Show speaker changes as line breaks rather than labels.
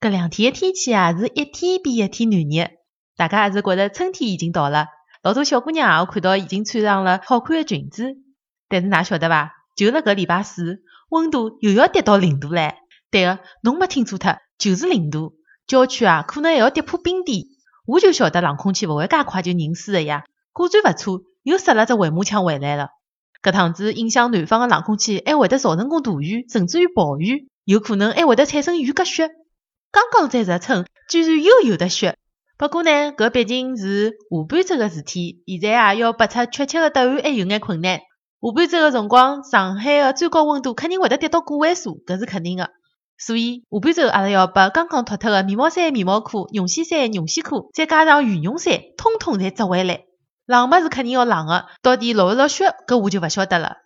搿两天的天气啊，是一天比一天暖热，大家也是觉着春天已经到了。老多小姑娘我看到已经穿上了好看的裙子，但是㑚晓得伐？就辣搿礼拜四，温度又要跌到零度唻。对个，侬没听错脱，就是零度。郊区啊，可能还要跌破冰点。我就晓得冷空气勿会介快就凝死的呀。果然勿错，又塞了只回马枪回来了。搿趟子影响南方的冷空气还会得造成过大雨，甚至于暴雨，有可能还会得产生雨夹雪。刚刚才入春，居然又有的雪。不过呢，搿毕竟是下半周的事体，现在啊要拨出确切的答案还有眼困难。下半周的辰光，上海的最高温度肯定会得跌到个位数，搿是肯定的。所以下半周阿拉要把刚刚脱脱的棉毛衫、棉毛裤、绒线衫、绒线裤，再加上羽绒衫，通通侪折回来。冷么是肯定要冷的，到底落勿落雪，搿我就勿晓得了。